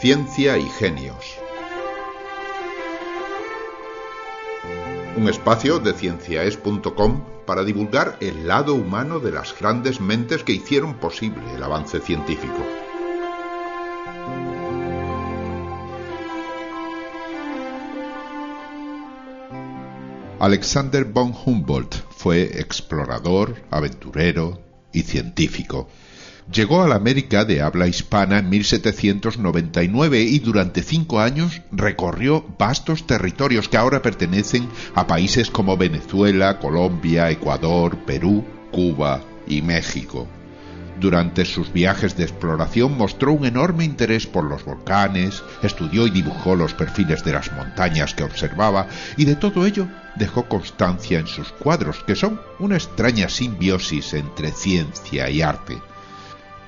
Ciencia y Genios. Un espacio de cienciaes.com para divulgar el lado humano de las grandes mentes que hicieron posible el avance científico. Alexander von Humboldt fue explorador, aventurero y científico. Llegó a la América de habla hispana en 1799 y durante cinco años recorrió vastos territorios que ahora pertenecen a países como Venezuela, Colombia, Ecuador, Perú, Cuba y México. Durante sus viajes de exploración mostró un enorme interés por los volcanes, estudió y dibujó los perfiles de las montañas que observaba y de todo ello dejó constancia en sus cuadros, que son una extraña simbiosis entre ciencia y arte.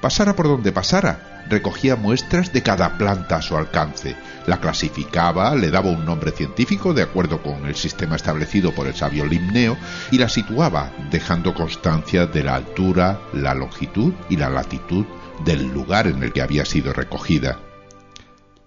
Pasara por donde pasara, recogía muestras de cada planta a su alcance, la clasificaba, le daba un nombre científico de acuerdo con el sistema establecido por el sabio Limneo y la situaba, dejando constancia de la altura, la longitud y la latitud del lugar en el que había sido recogida.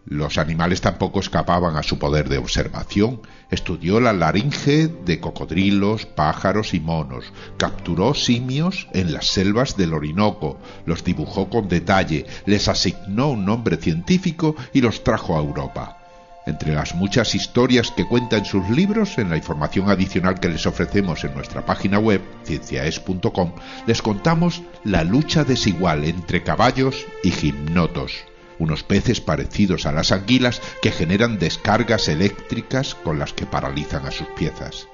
Los animales tampoco escapaban a su poder de observación. Estudió la laringe de cocodrilos, pájaros y monos. Capturó simios en las selvas del Orinoco. Los dibujó con detalle. Les asignó un nombre científico y los trajo a Europa. Entre las muchas historias que cuenta en sus libros, en la información adicional que les ofrecemos en nuestra página web, cienciaes.com, les contamos la lucha desigual entre caballos y gimnotos unos peces parecidos a las anguilas que generan descargas eléctricas con las que paralizan a sus piezas.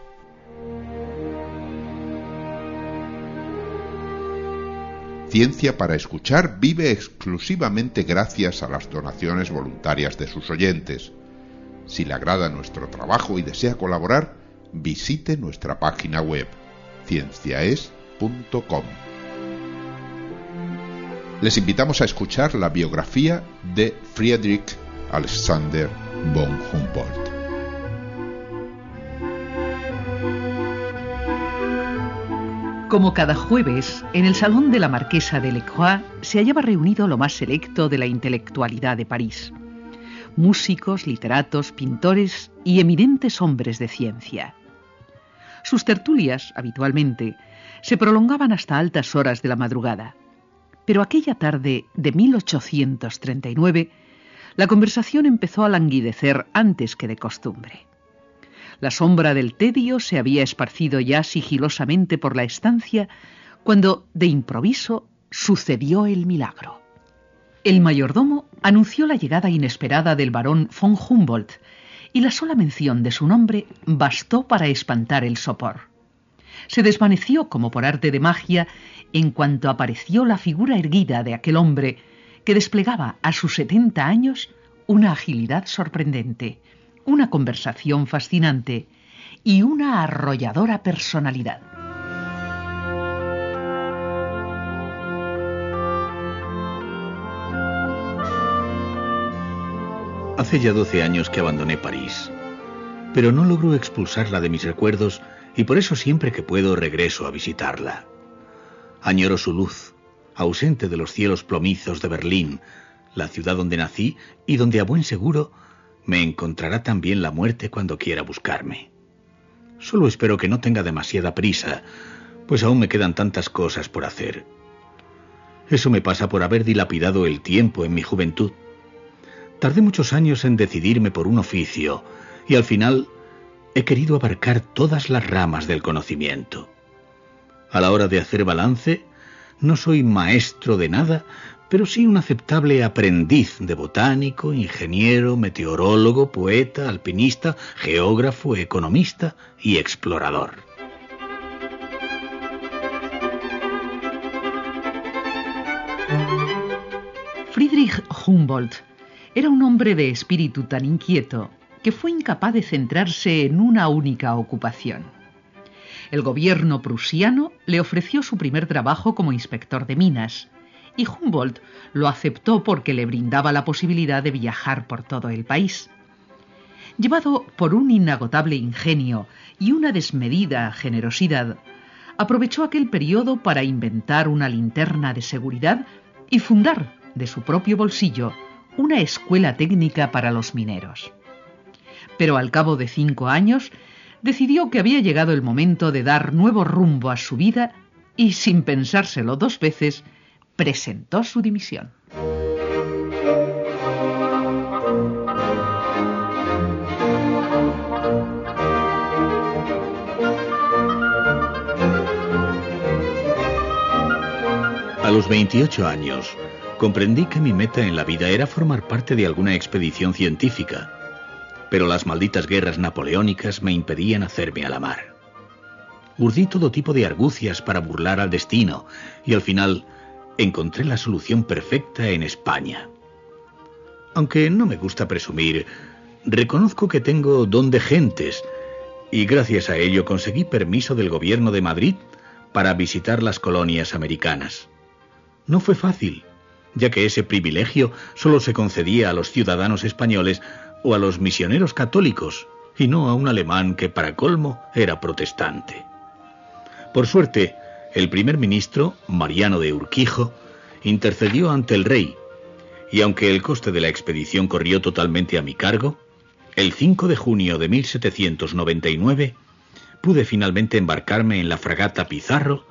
Ciencia para Escuchar vive exclusivamente gracias a las donaciones voluntarias de sus oyentes. Si le agrada nuestro trabajo y desea colaborar, visite nuestra página web cienciaes.com les invitamos a escuchar la biografía de Friedrich Alexander von Humboldt. Como cada jueves, en el salón de la marquesa de Lecroix se hallaba reunido lo más selecto de la intelectualidad de París. Músicos, literatos, pintores y eminentes hombres de ciencia. Sus tertulias, habitualmente, se prolongaban hasta altas horas de la madrugada. Pero aquella tarde de 1839, la conversación empezó a languidecer antes que de costumbre. La sombra del tedio se había esparcido ya sigilosamente por la estancia cuando, de improviso, sucedió el milagro. El mayordomo anunció la llegada inesperada del barón von Humboldt y la sola mención de su nombre bastó para espantar el sopor se desvaneció como por arte de magia en cuanto apareció la figura erguida de aquel hombre que desplegaba a sus setenta años una agilidad sorprendente, una conversación fascinante y una arrolladora personalidad. Hace ya doce años que abandoné París, pero no logro expulsarla de mis recuerdos y por eso siempre que puedo regreso a visitarla. Añoro su luz, ausente de los cielos plomizos de Berlín, la ciudad donde nací y donde a buen seguro me encontrará también la muerte cuando quiera buscarme. Solo espero que no tenga demasiada prisa, pues aún me quedan tantas cosas por hacer. Eso me pasa por haber dilapidado el tiempo en mi juventud. Tardé muchos años en decidirme por un oficio y al final he querido abarcar todas las ramas del conocimiento. A la hora de hacer balance, no soy maestro de nada, pero sí un aceptable aprendiz de botánico, ingeniero, meteorólogo, poeta, alpinista, geógrafo, economista y explorador. Friedrich Humboldt era un hombre de espíritu tan inquieto que fue incapaz de centrarse en una única ocupación. El gobierno prusiano le ofreció su primer trabajo como inspector de minas, y Humboldt lo aceptó porque le brindaba la posibilidad de viajar por todo el país. Llevado por un inagotable ingenio y una desmedida generosidad, aprovechó aquel periodo para inventar una linterna de seguridad y fundar, de su propio bolsillo, una escuela técnica para los mineros. Pero al cabo de cinco años decidió que había llegado el momento de dar nuevo rumbo a su vida y, sin pensárselo dos veces, presentó su dimisión. A los 28 años, comprendí que mi meta en la vida era formar parte de alguna expedición científica, pero las malditas guerras napoleónicas me impedían hacerme a la mar. Urdí todo tipo de argucias para burlar al destino y al final encontré la solución perfecta en España. Aunque no me gusta presumir, reconozco que tengo don de gentes y gracias a ello conseguí permiso del gobierno de Madrid para visitar las colonias americanas. No fue fácil, ya que ese privilegio solo se concedía a los ciudadanos españoles o a los misioneros católicos, y no a un alemán que para colmo era protestante. Por suerte, el primer ministro, Mariano de Urquijo, intercedió ante el rey, y aunque el coste de la expedición corrió totalmente a mi cargo, el 5 de junio de 1799 pude finalmente embarcarme en la fragata Pizarro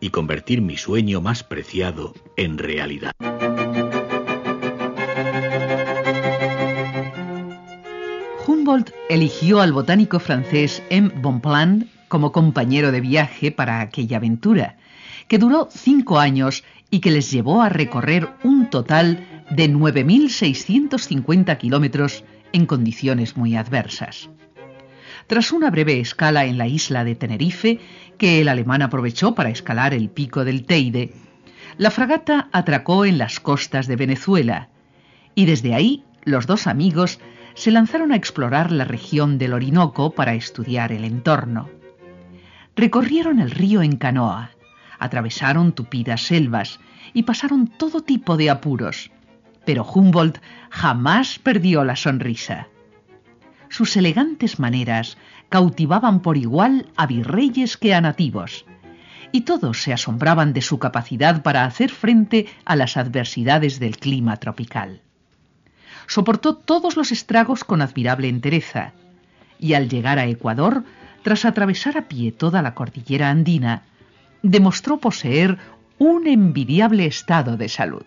y convertir mi sueño más preciado en realidad. Humboldt eligió al botánico francés M. Bonpland como compañero de viaje para aquella aventura, que duró cinco años y que les llevó a recorrer un total de 9.650 kilómetros en condiciones muy adversas. Tras una breve escala en la isla de Tenerife, que el alemán aprovechó para escalar el pico del Teide, la fragata atracó en las costas de Venezuela y desde ahí los dos amigos se lanzaron a explorar la región del Orinoco para estudiar el entorno. Recorrieron el río en canoa, atravesaron tupidas selvas y pasaron todo tipo de apuros, pero Humboldt jamás perdió la sonrisa. Sus elegantes maneras cautivaban por igual a virreyes que a nativos, y todos se asombraban de su capacidad para hacer frente a las adversidades del clima tropical. Soportó todos los estragos con admirable entereza, y al llegar a Ecuador, tras atravesar a pie toda la cordillera andina, demostró poseer un envidiable estado de salud.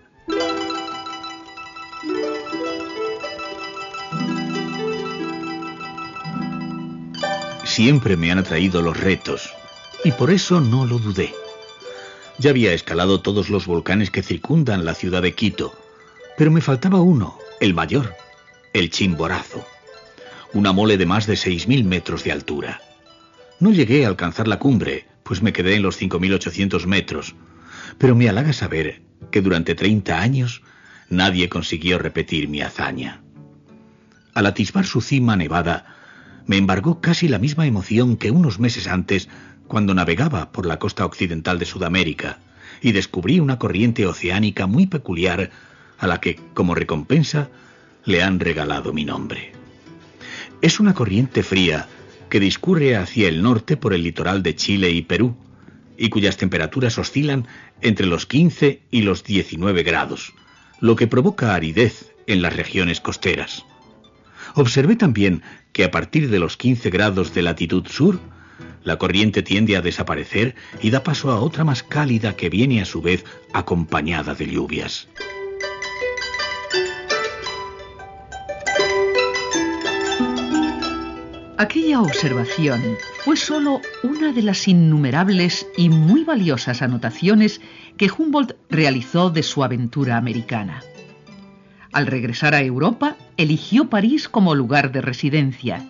Siempre me han atraído los retos, y por eso no lo dudé. Ya había escalado todos los volcanes que circundan la ciudad de Quito, pero me faltaba uno, el mayor, el Chimborazo, una mole de más de 6.000 metros de altura. No llegué a alcanzar la cumbre, pues me quedé en los 5.800 metros, pero me halaga saber que durante 30 años nadie consiguió repetir mi hazaña. Al atisbar su cima nevada, me embargó casi la misma emoción que unos meses antes cuando navegaba por la costa occidental de Sudamérica y descubrí una corriente oceánica muy peculiar a la que, como recompensa, le han regalado mi nombre. Es una corriente fría que discurre hacia el norte por el litoral de Chile y Perú, y cuyas temperaturas oscilan entre los 15 y los 19 grados, lo que provoca aridez en las regiones costeras. Observé también que a partir de los 15 grados de latitud sur, la corriente tiende a desaparecer y da paso a otra más cálida que viene a su vez acompañada de lluvias. Aquella observación fue sólo una de las innumerables y muy valiosas anotaciones que Humboldt realizó de su aventura americana. Al regresar a Europa, eligió París como lugar de residencia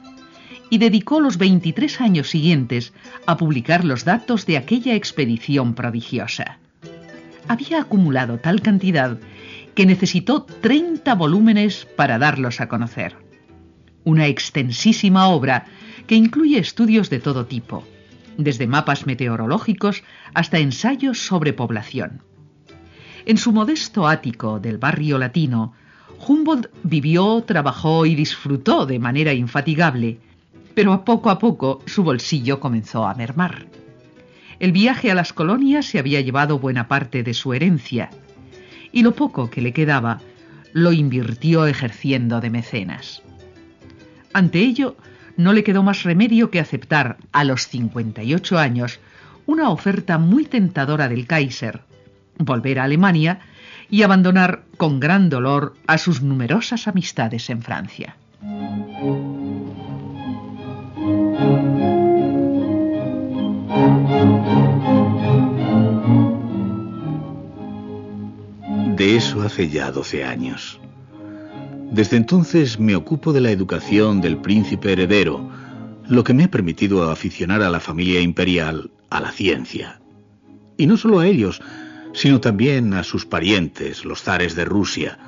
y dedicó los 23 años siguientes a publicar los datos de aquella expedición prodigiosa. Había acumulado tal cantidad que necesitó 30 volúmenes para darlos a conocer. Una extensísima obra que incluye estudios de todo tipo, desde mapas meteorológicos hasta ensayos sobre población. En su modesto ático del barrio latino, Humboldt vivió, trabajó y disfrutó de manera infatigable, pero poco a poco su bolsillo comenzó a mermar. El viaje a las colonias se había llevado buena parte de su herencia, y lo poco que le quedaba lo invirtió ejerciendo de mecenas. Ante ello, no le quedó más remedio que aceptar a los 58 años una oferta muy tentadora del Kaiser, volver a Alemania y abandonar con gran dolor a sus numerosas amistades en Francia. De eso hace ya 12 años. Desde entonces me ocupo de la educación del príncipe heredero, lo que me ha permitido aficionar a la familia imperial a la ciencia. Y no solo a ellos, sino también a sus parientes, los zares de Rusia,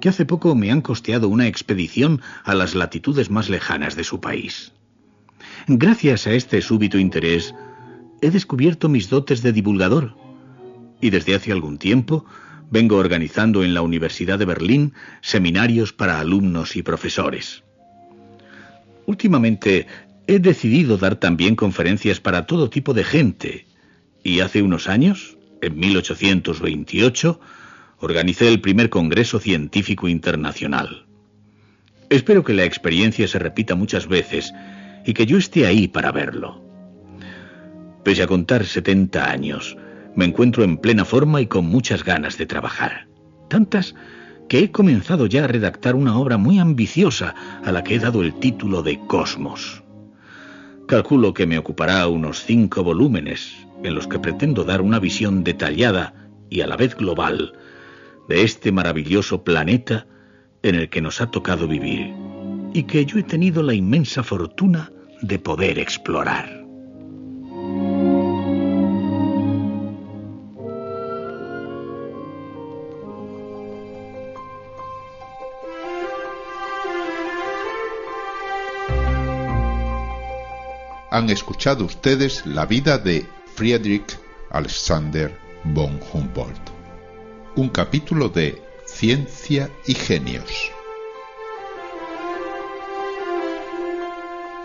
que hace poco me han costeado una expedición a las latitudes más lejanas de su país. Gracias a este súbito interés, he descubierto mis dotes de divulgador, y desde hace algún tiempo vengo organizando en la Universidad de Berlín seminarios para alumnos y profesores. Últimamente he decidido dar también conferencias para todo tipo de gente, y hace unos años, en 1828, organicé el primer Congreso Científico Internacional. Espero que la experiencia se repita muchas veces y que yo esté ahí para verlo. Pese a contar 70 años, me encuentro en plena forma y con muchas ganas de trabajar. Tantas que he comenzado ya a redactar una obra muy ambiciosa a la que he dado el título de Cosmos. Calculo que me ocupará unos cinco volúmenes en los que pretendo dar una visión detallada y a la vez global de este maravilloso planeta en el que nos ha tocado vivir y que yo he tenido la inmensa fortuna de poder explorar. Han escuchado ustedes la vida de Friedrich Alexander von Humboldt. Un capítulo de Ciencia y Genios.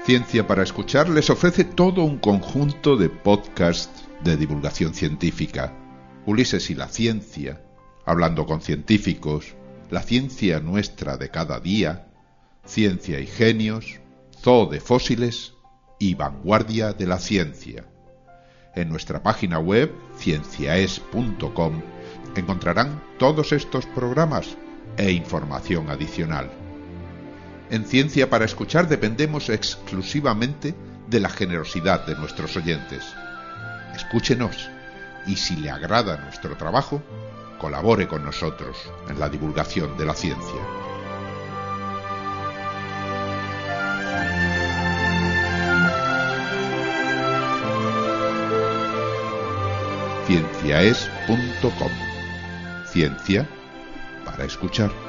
Ciencia para Escuchar les ofrece todo un conjunto de podcasts de divulgación científica. Ulises y la ciencia, hablando con científicos, la ciencia nuestra de cada día, ciencia y genios, zoo de fósiles y vanguardia de la ciencia. En nuestra página web cienciaes.com encontrarán todos estos programas e información adicional. En Ciencia para Escuchar dependemos exclusivamente de la generosidad de nuestros oyentes. Escúchenos y si le agrada nuestro trabajo, colabore con nosotros en la divulgación de la ciencia. cienciaes.com. Ciencia para escuchar.